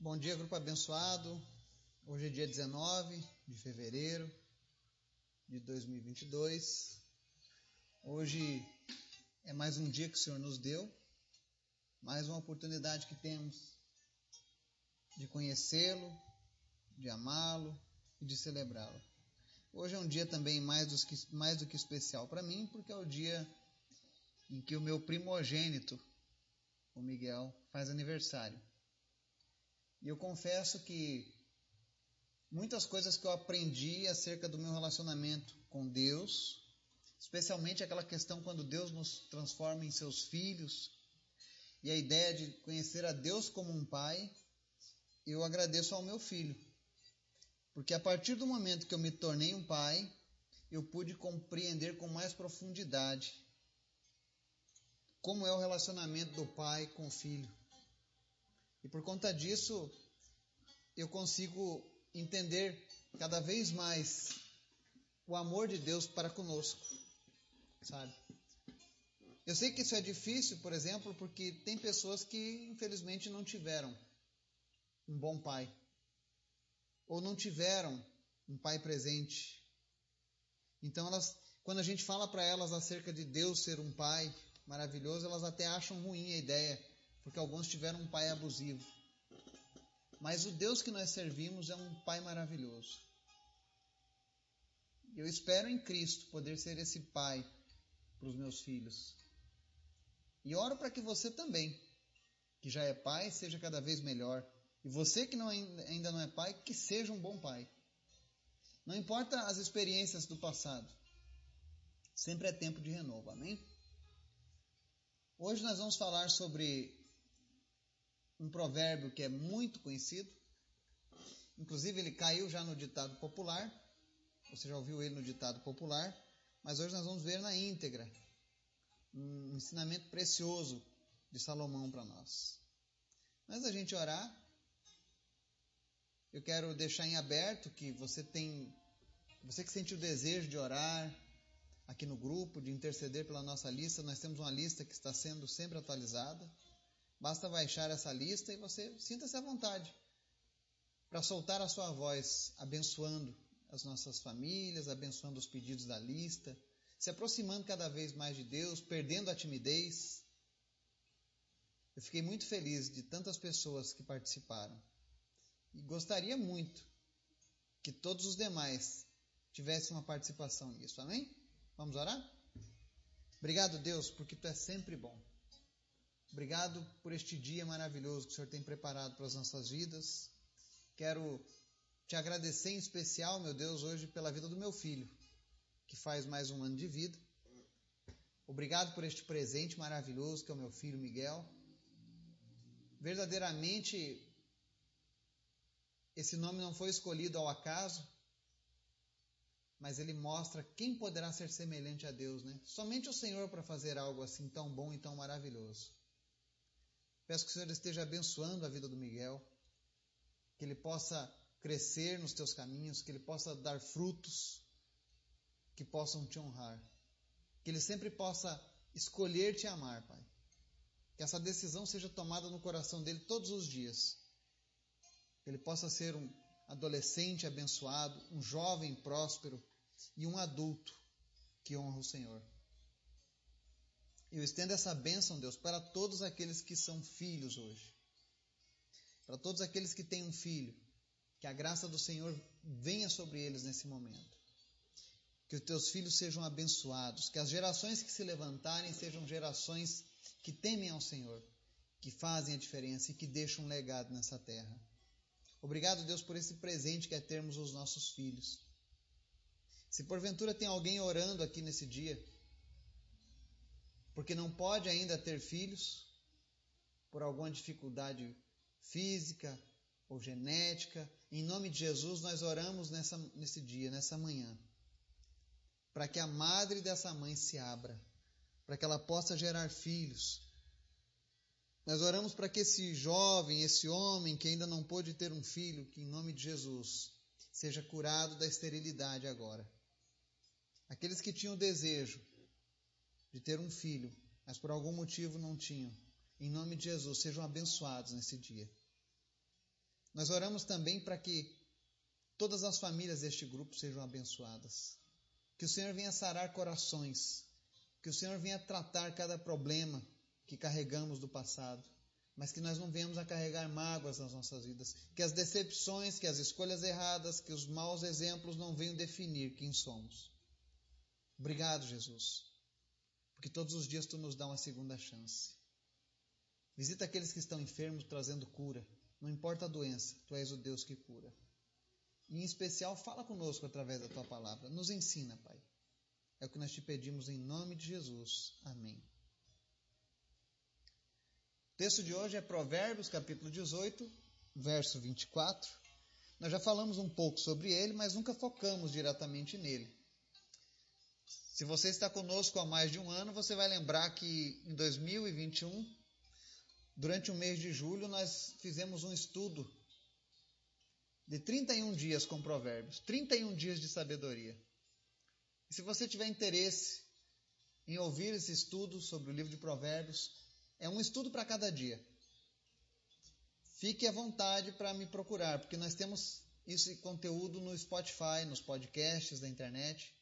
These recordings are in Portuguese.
Bom dia, grupo abençoado. Hoje é dia 19 de fevereiro de 2022. Hoje é mais um dia que o Senhor nos deu, mais uma oportunidade que temos de conhecê-lo, de amá-lo e de celebrá-lo. Hoje é um dia também mais do que, mais do que especial para mim, porque é o dia em que o meu primogênito, o Miguel, faz aniversário. E eu confesso que muitas coisas que eu aprendi acerca do meu relacionamento com Deus, especialmente aquela questão quando Deus nos transforma em seus filhos, e a ideia de conhecer a Deus como um pai, eu agradeço ao meu filho. Porque a partir do momento que eu me tornei um pai, eu pude compreender com mais profundidade como é o relacionamento do pai com o filho. E por conta disso, eu consigo entender cada vez mais o amor de Deus para conosco, sabe? Eu sei que isso é difícil, por exemplo, porque tem pessoas que infelizmente não tiveram um bom pai ou não tiveram um pai presente. Então elas, quando a gente fala para elas acerca de Deus ser um pai maravilhoso, elas até acham ruim a ideia porque alguns tiveram um pai abusivo. Mas o Deus que nós servimos é um pai maravilhoso. Eu espero em Cristo poder ser esse pai para os meus filhos. E oro para que você também, que já é pai, seja cada vez melhor. E você que não, ainda não é pai, que seja um bom pai. Não importa as experiências do passado, sempre é tempo de renovo, amém? Hoje nós vamos falar sobre um provérbio que é muito conhecido. Inclusive, ele caiu já no ditado popular. Você já ouviu ele no ditado popular. Mas hoje nós vamos ver na íntegra um ensinamento precioso de Salomão para nós. Antes da gente orar, eu quero deixar em aberto que você tem, você que sentiu o desejo de orar aqui no grupo, de interceder pela nossa lista, nós temos uma lista que está sendo sempre atualizada. Basta baixar essa lista e você sinta-se à vontade para soltar a sua voz, abençoando as nossas famílias, abençoando os pedidos da lista, se aproximando cada vez mais de Deus, perdendo a timidez. Eu fiquei muito feliz de tantas pessoas que participaram e gostaria muito que todos os demais tivessem uma participação nisso. Amém? Vamos orar? Obrigado, Deus, porque tu é sempre bom. Obrigado por este dia maravilhoso que o Senhor tem preparado para as nossas vidas. Quero te agradecer em especial, meu Deus, hoje pela vida do meu filho, que faz mais um ano de vida. Obrigado por este presente maravilhoso que é o meu filho Miguel. Verdadeiramente, esse nome não foi escolhido ao acaso, mas ele mostra quem poderá ser semelhante a Deus, né? Somente o Senhor para fazer algo assim tão bom e tão maravilhoso. Peço que o Senhor esteja abençoando a vida do Miguel, que ele possa crescer nos teus caminhos, que ele possa dar frutos que possam te honrar, que ele sempre possa escolher te amar, Pai. Que essa decisão seja tomada no coração dele todos os dias. Que ele possa ser um adolescente abençoado, um jovem próspero e um adulto que honra o Senhor. Eu estendo essa bênção, Deus, para todos aqueles que são filhos hoje. Para todos aqueles que têm um filho. Que a graça do Senhor venha sobre eles nesse momento. Que os teus filhos sejam abençoados. Que as gerações que se levantarem sejam gerações que temem ao Senhor. Que fazem a diferença e que deixam um legado nessa terra. Obrigado, Deus, por esse presente que é termos os nossos filhos. Se porventura tem alguém orando aqui nesse dia, porque não pode ainda ter filhos, por alguma dificuldade física ou genética, em nome de Jesus nós oramos nessa, nesse dia, nessa manhã, para que a madre dessa mãe se abra, para que ela possa gerar filhos. Nós oramos para que esse jovem, esse homem que ainda não pôde ter um filho, que em nome de Jesus seja curado da esterilidade agora. Aqueles que tinham desejo de ter um filho, mas por algum motivo não tinham. Em nome de Jesus, sejam abençoados nesse dia. Nós oramos também para que todas as famílias deste grupo sejam abençoadas. Que o Senhor venha sarar corações. Que o Senhor venha tratar cada problema que carregamos do passado. Mas que nós não venhamos a carregar mágoas nas nossas vidas. Que as decepções, que as escolhas erradas, que os maus exemplos não venham definir quem somos. Obrigado, Jesus. Porque todos os dias tu nos dá uma segunda chance. Visita aqueles que estão enfermos, trazendo cura. Não importa a doença, tu és o Deus que cura. E em especial, fala conosco através da tua palavra. Nos ensina, Pai. É o que nós te pedimos em nome de Jesus. Amém. O texto de hoje é Provérbios, capítulo 18, verso 24. Nós já falamos um pouco sobre ele, mas nunca focamos diretamente nele. Se você está conosco há mais de um ano, você vai lembrar que em 2021, durante o mês de julho, nós fizemos um estudo de 31 dias com provérbios, 31 dias de sabedoria. E se você tiver interesse em ouvir esse estudo sobre o livro de provérbios, é um estudo para cada dia. Fique à vontade para me procurar, porque nós temos esse conteúdo no Spotify, nos podcasts da internet,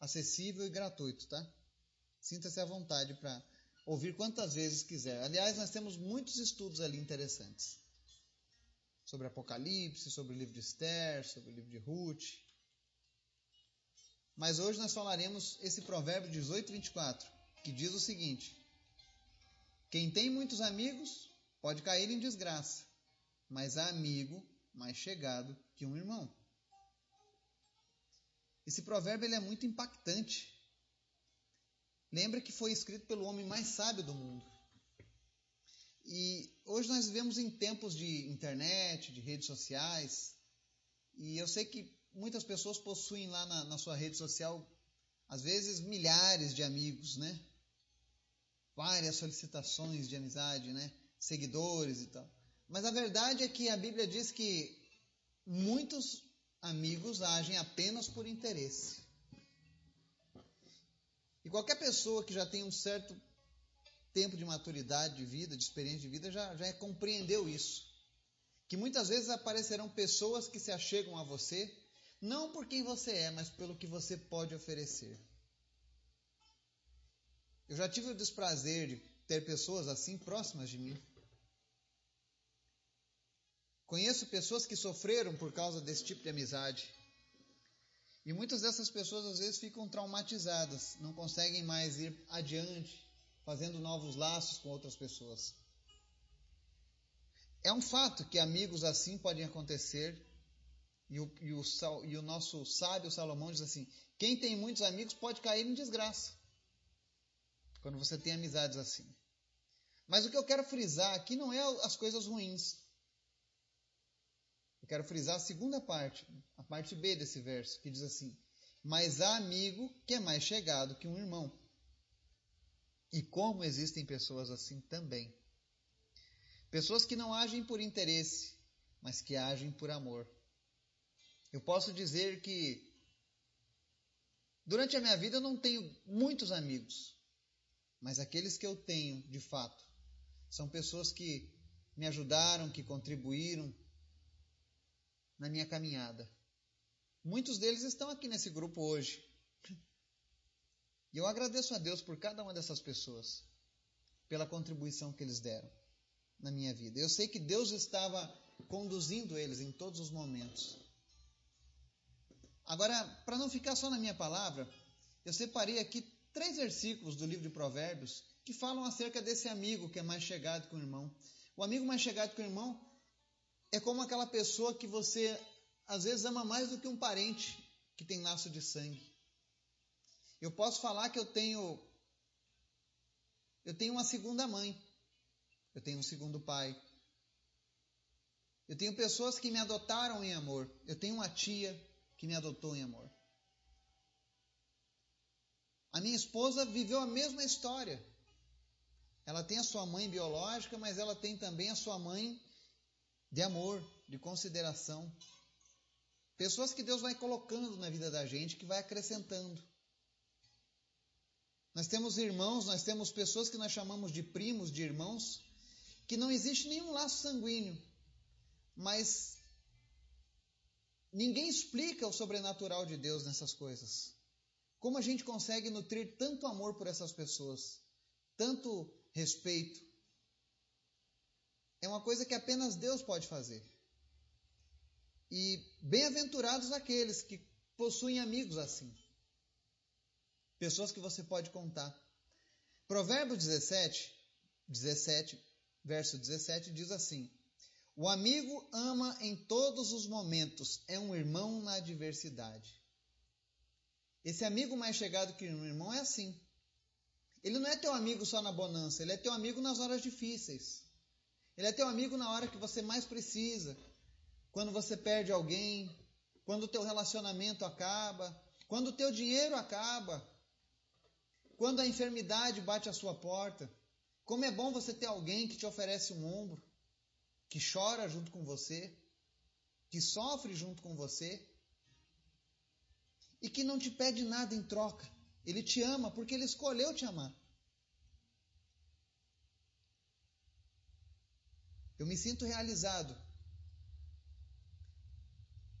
acessível e gratuito, tá? Sinta-se à vontade para ouvir quantas vezes quiser. Aliás, nós temos muitos estudos ali interessantes sobre Apocalipse, sobre o livro de Esther, sobre o livro de Ruth. Mas hoje nós falaremos esse provérbio 18, 24, que diz o seguinte: Quem tem muitos amigos pode cair em desgraça, mas há amigo mais chegado que um irmão. Esse provérbio ele é muito impactante. Lembra que foi escrito pelo homem mais sábio do mundo. E hoje nós vivemos em tempos de internet, de redes sociais, e eu sei que muitas pessoas possuem lá na, na sua rede social, às vezes, milhares de amigos, né? Várias solicitações de amizade, né? Seguidores e tal. Mas a verdade é que a Bíblia diz que muitos amigos agem apenas por interesse. E qualquer pessoa que já tem um certo tempo de maturidade de vida, de experiência de vida, já, já compreendeu isso. Que muitas vezes aparecerão pessoas que se achegam a você, não por quem você é, mas pelo que você pode oferecer. Eu já tive o desprazer de ter pessoas assim próximas de mim. Conheço pessoas que sofreram por causa desse tipo de amizade. E muitas dessas pessoas às vezes ficam traumatizadas, não conseguem mais ir adiante, fazendo novos laços com outras pessoas. É um fato que amigos assim podem acontecer, e o, e o, e o nosso sábio Salomão diz assim: quem tem muitos amigos pode cair em desgraça, quando você tem amizades assim. Mas o que eu quero frisar aqui não é as coisas ruins. Eu quero frisar a segunda parte, a parte B desse verso, que diz assim: Mas há amigo que é mais chegado que um irmão. E como existem pessoas assim também. Pessoas que não agem por interesse, mas que agem por amor. Eu posso dizer que durante a minha vida eu não tenho muitos amigos, mas aqueles que eu tenho, de fato, são pessoas que me ajudaram, que contribuíram na minha caminhada. Muitos deles estão aqui nesse grupo hoje. E eu agradeço a Deus por cada uma dessas pessoas, pela contribuição que eles deram na minha vida. Eu sei que Deus estava conduzindo eles em todos os momentos. Agora, para não ficar só na minha palavra, eu separei aqui três versículos do livro de Provérbios que falam acerca desse amigo que é mais chegado que o irmão. O amigo mais chegado que o irmão é como aquela pessoa que você às vezes ama mais do que um parente que tem laço de sangue. Eu posso falar que eu tenho eu tenho uma segunda mãe. Eu tenho um segundo pai. Eu tenho pessoas que me adotaram em amor. Eu tenho uma tia que me adotou em amor. A minha esposa viveu a mesma história. Ela tem a sua mãe biológica, mas ela tem também a sua mãe de amor, de consideração. Pessoas que Deus vai colocando na vida da gente, que vai acrescentando. Nós temos irmãos, nós temos pessoas que nós chamamos de primos, de irmãos, que não existe nenhum laço sanguíneo, mas ninguém explica o sobrenatural de Deus nessas coisas. Como a gente consegue nutrir tanto amor por essas pessoas, tanto respeito? É uma coisa que apenas Deus pode fazer. E bem-aventurados aqueles que possuem amigos assim. Pessoas que você pode contar. Provérbios 17, 17, verso 17 diz assim: O amigo ama em todos os momentos, é um irmão na adversidade. Esse amigo mais chegado que um irmão é assim. Ele não é teu amigo só na bonança, ele é teu amigo nas horas difíceis. Ele é teu amigo na hora que você mais precisa, quando você perde alguém, quando o teu relacionamento acaba, quando o teu dinheiro acaba, quando a enfermidade bate à sua porta. Como é bom você ter alguém que te oferece um ombro, que chora junto com você, que sofre junto com você. E que não te pede nada em troca. Ele te ama porque ele escolheu te amar. Eu me sinto realizado.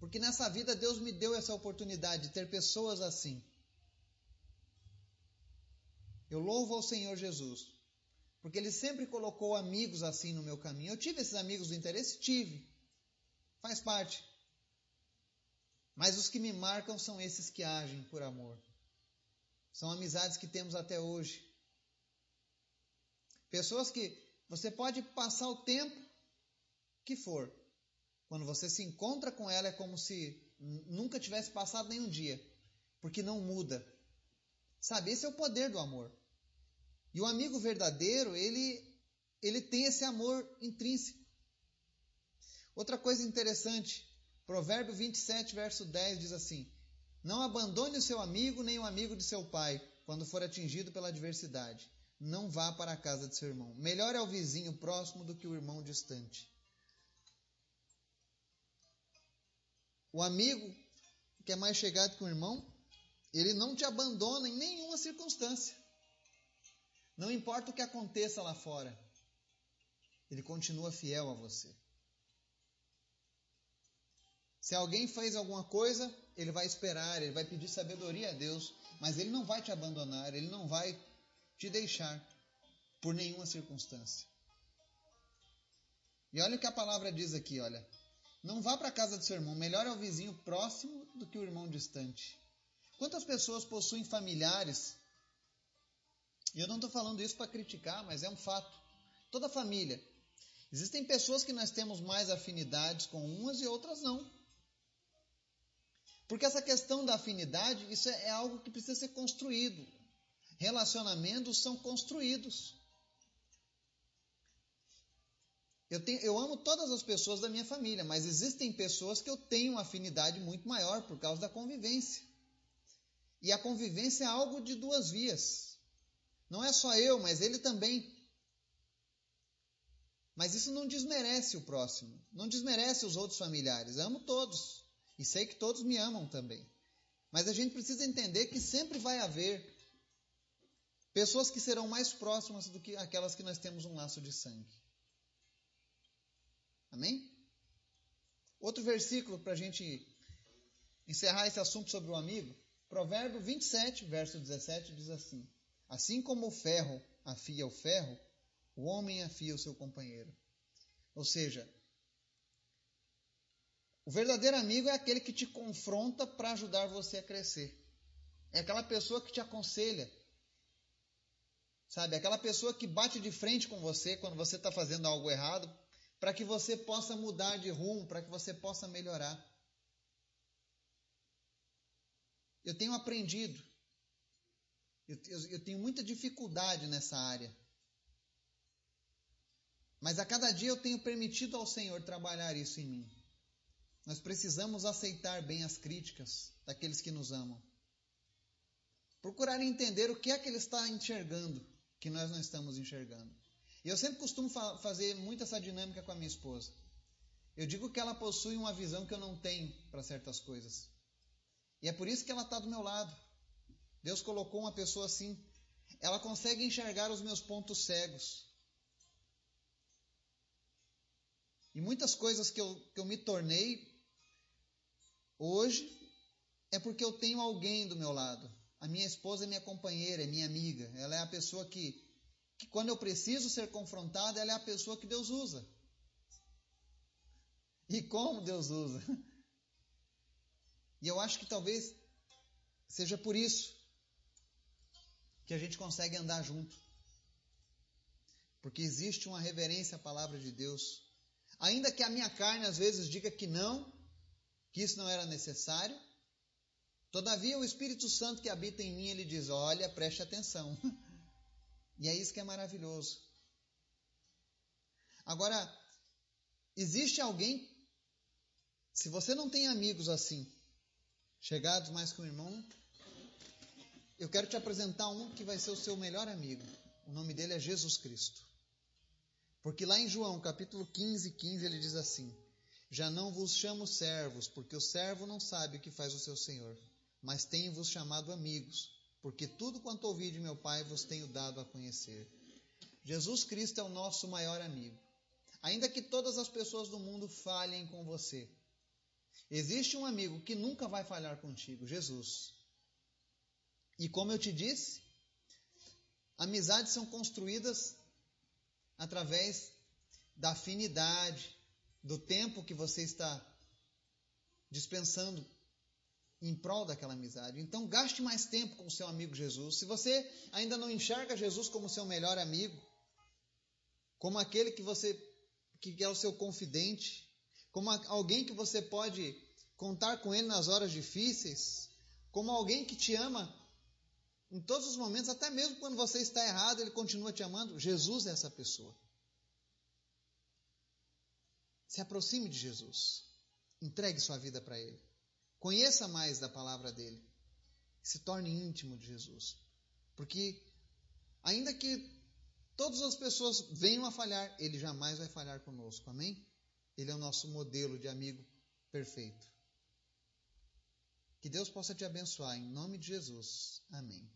Porque nessa vida Deus me deu essa oportunidade de ter pessoas assim. Eu louvo ao Senhor Jesus, porque Ele sempre colocou amigos assim no meu caminho. Eu tive esses amigos do interesse? Tive. Faz parte. Mas os que me marcam são esses que agem por amor. São amizades que temos até hoje. Pessoas que você pode passar o tempo que for. Quando você se encontra com ela, é como se nunca tivesse passado nenhum dia, porque não muda. Sabe, esse é o poder do amor. E o amigo verdadeiro, ele, ele tem esse amor intrínseco. Outra coisa interessante, Provérbio 27, verso 10 diz assim: Não abandone o seu amigo nem o amigo de seu pai, quando for atingido pela adversidade. Não vá para a casa de seu irmão. Melhor é o vizinho próximo do que o irmão distante. O amigo que é mais chegado que o irmão, ele não te abandona em nenhuma circunstância. Não importa o que aconteça lá fora, ele continua fiel a você. Se alguém fez alguma coisa, ele vai esperar, ele vai pedir sabedoria a Deus, mas ele não vai te abandonar, ele não vai te deixar por nenhuma circunstância. E olha o que a palavra diz aqui, olha. Não vá para a casa do seu irmão, melhor é o vizinho próximo do que o irmão distante. Quantas pessoas possuem familiares? E eu não estou falando isso para criticar, mas é um fato. Toda família. Existem pessoas que nós temos mais afinidades com umas e outras não. Porque essa questão da afinidade, isso é algo que precisa ser construído. Relacionamentos são construídos. Eu, tenho, eu amo todas as pessoas da minha família, mas existem pessoas que eu tenho uma afinidade muito maior por causa da convivência. E a convivência é algo de duas vias. Não é só eu, mas ele também. Mas isso não desmerece o próximo, não desmerece os outros familiares. amo todos e sei que todos me amam também. Mas a gente precisa entender que sempre vai haver pessoas que serão mais próximas do que aquelas que nós temos um laço de sangue. Amém? Outro versículo para a gente encerrar esse assunto sobre o amigo. Provérbio 27, verso 17 diz assim: Assim como o ferro afia o ferro, o homem afia o seu companheiro. Ou seja, o verdadeiro amigo é aquele que te confronta para ajudar você a crescer. É aquela pessoa que te aconselha. Sabe? Aquela pessoa que bate de frente com você quando você está fazendo algo errado para que você possa mudar de rumo, para que você possa melhorar. Eu tenho aprendido, eu, eu, eu tenho muita dificuldade nessa área. Mas a cada dia eu tenho permitido ao Senhor trabalhar isso em mim. Nós precisamos aceitar bem as críticas daqueles que nos amam. Procurar entender o que é que ele está enxergando que nós não estamos enxergando. E eu sempre costumo fa fazer muito essa dinâmica com a minha esposa. Eu digo que ela possui uma visão que eu não tenho para certas coisas. E é por isso que ela está do meu lado. Deus colocou uma pessoa assim. Ela consegue enxergar os meus pontos cegos. E muitas coisas que eu, que eu me tornei hoje é porque eu tenho alguém do meu lado. A minha esposa é minha companheira, é minha amiga. Ela é a pessoa que, que quando eu preciso ser confrontado, ela é a pessoa que Deus usa. E como Deus usa. E eu acho que talvez seja por isso que a gente consegue andar junto. Porque existe uma reverência à palavra de Deus. Ainda que a minha carne às vezes diga que não, que isso não era necessário, todavia o Espírito Santo que habita em mim, ele diz: Olha, preste atenção. E é isso que é maravilhoso. Agora, existe alguém, se você não tem amigos assim, chegados mais que um irmão, eu quero te apresentar um que vai ser o seu melhor amigo. O nome dele é Jesus Cristo. Porque lá em João, capítulo 15, 15, ele diz assim: Já não vos chamo servos, porque o servo não sabe o que faz o seu senhor, mas tenho-vos chamado amigos, porque tudo quanto ouvi de meu Pai vos tenho dado a conhecer. Jesus Cristo é o nosso maior amigo. Ainda que todas as pessoas do mundo falhem com você, existe um amigo que nunca vai falhar contigo, Jesus. E como eu te disse, amizades são construídas através da afinidade, do tempo que você está dispensando em prol daquela amizade. Então, gaste mais tempo com o seu amigo Jesus. Se você ainda não enxerga Jesus como seu melhor amigo, como aquele que você que é o seu confidente, como alguém que você pode contar com ele nas horas difíceis, como alguém que te ama em todos os momentos, até mesmo quando você está errado, ele continua te amando. Jesus é essa pessoa. Se aproxime de Jesus. Entregue sua vida para ele. Conheça mais da palavra dele. Se torne íntimo de Jesus. Porque, ainda que todas as pessoas venham a falhar, ele jamais vai falhar conosco. Amém? Ele é o nosso modelo de amigo perfeito. Que Deus possa te abençoar em nome de Jesus. Amém.